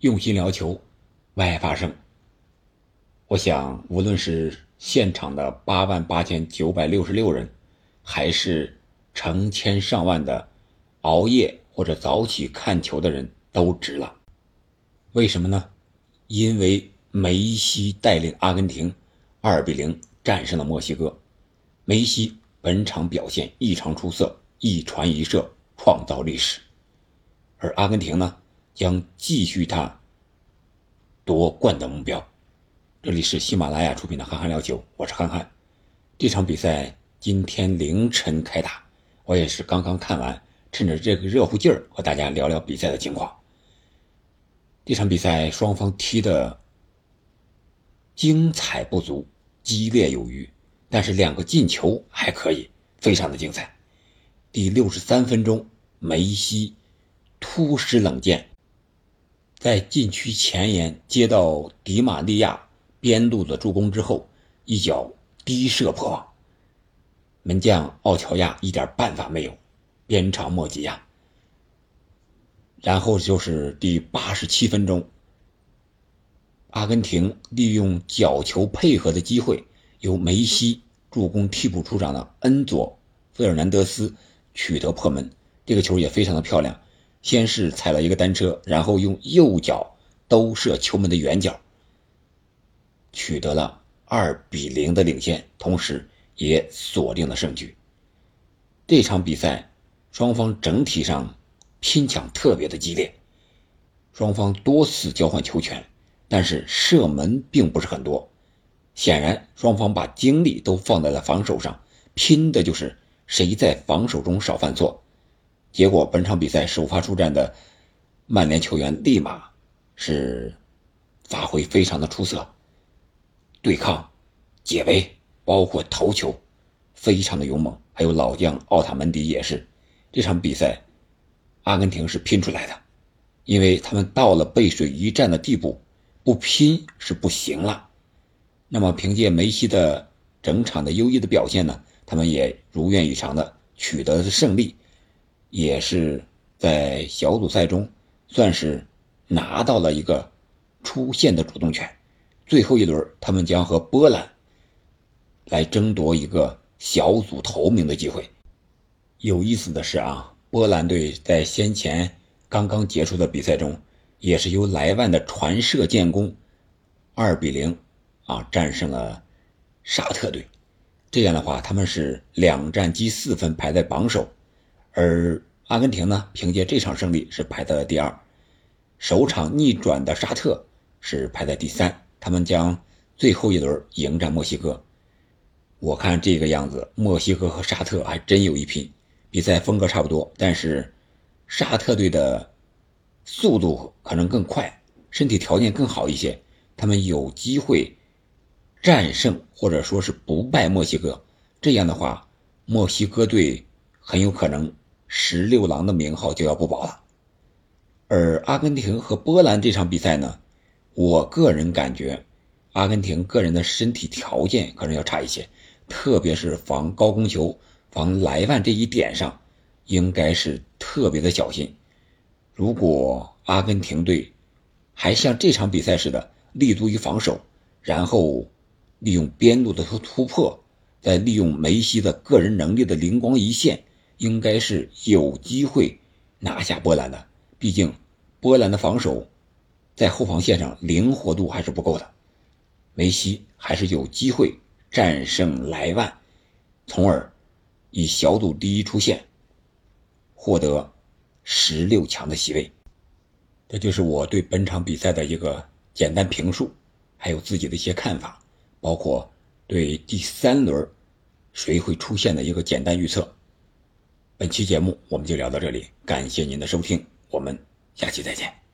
用心聊球，为爱发声。我想，无论是现场的八万八千九百六十六人，还是成千上万的熬夜或者早起看球的人，都值了。为什么呢？因为梅西带领阿根廷二比零战胜了墨西哥。梅西本场表现异常出色，一传一射，创造历史。而阿根廷呢，将继续他夺冠的目标。这里是喜马拉雅出品的《憨憨聊球》，我是憨憨。这场比赛今天凌晨开打，我也是刚刚看完，趁着这个热乎劲儿和大家聊聊比赛的情况。这场比赛双方踢的精彩不足，激烈有余，但是两个进球还可以，非常的精彩。第六十三分钟，梅西突施冷箭，在禁区前沿接到迪玛利亚。边路的助攻之后，一脚低射破网，门将奥乔亚一点办法没有，鞭长莫及呀。然后就是第八十七分钟，阿根廷利用角球配合的机会，由梅西助攻替补出场的恩佐·费尔南德斯取得破门。这个球也非常的漂亮，先是踩了一个单车，然后用右脚兜射球门的远角。取得了二比零的领先，同时也锁定了胜局。这场比赛双方整体上拼抢特别的激烈，双方多次交换球权，但是射门并不是很多。显然，双方把精力都放在了防守上，拼的就是谁在防守中少犯错。结果，本场比赛首发出战的曼联球员立马是发挥非常的出色。对抗、解围，包括头球，非常的勇猛。还有老将奥塔门迪也是。这场比赛，阿根廷是拼出来的，因为他们到了背水一战的地步，不拼是不行了。那么，凭借梅西的整场的优异的表现呢，他们也如愿以偿的取得了胜利，也是在小组赛中算是拿到了一个出线的主动权。最后一轮，他们将和波兰来争夺一个小组头名的机会。有意思的是啊，波兰队在先前刚刚结束的比赛中，也是由莱万的传射建功，二比零啊战胜了沙特队。这样的话，他们是两战积四分，排在榜首。而阿根廷呢，凭借这场胜利是排在了第二。首场逆转的沙特是排在第三。他们将最后一轮迎战墨西哥，我看这个样子，墨西哥和沙特还真有一拼。比赛风格差不多，但是沙特队的速度可能更快，身体条件更好一些，他们有机会战胜或者说是不败墨西哥。这样的话，墨西哥队很有可能十六郎的名号就要不保了。而阿根廷和波兰这场比赛呢？我个人感觉，阿根廷个人的身体条件可能要差一些，特别是防高空球、防莱万这一点上，应该是特别的小心。如果阿根廷队还像这场比赛似的立足于防守，然后利用边路的突突破，再利用梅西的个人能力的灵光一现，应该是有机会拿下波兰的。毕竟，波兰的防守。在后防线上灵活度还是不够的，梅西还是有机会战胜莱万，从而以小组第一出线，获得十六强的席位。这就是我对本场比赛的一个简单评述，还有自己的一些看法，包括对第三轮谁会出现的一个简单预测。本期节目我们就聊到这里，感谢您的收听，我们下期再见。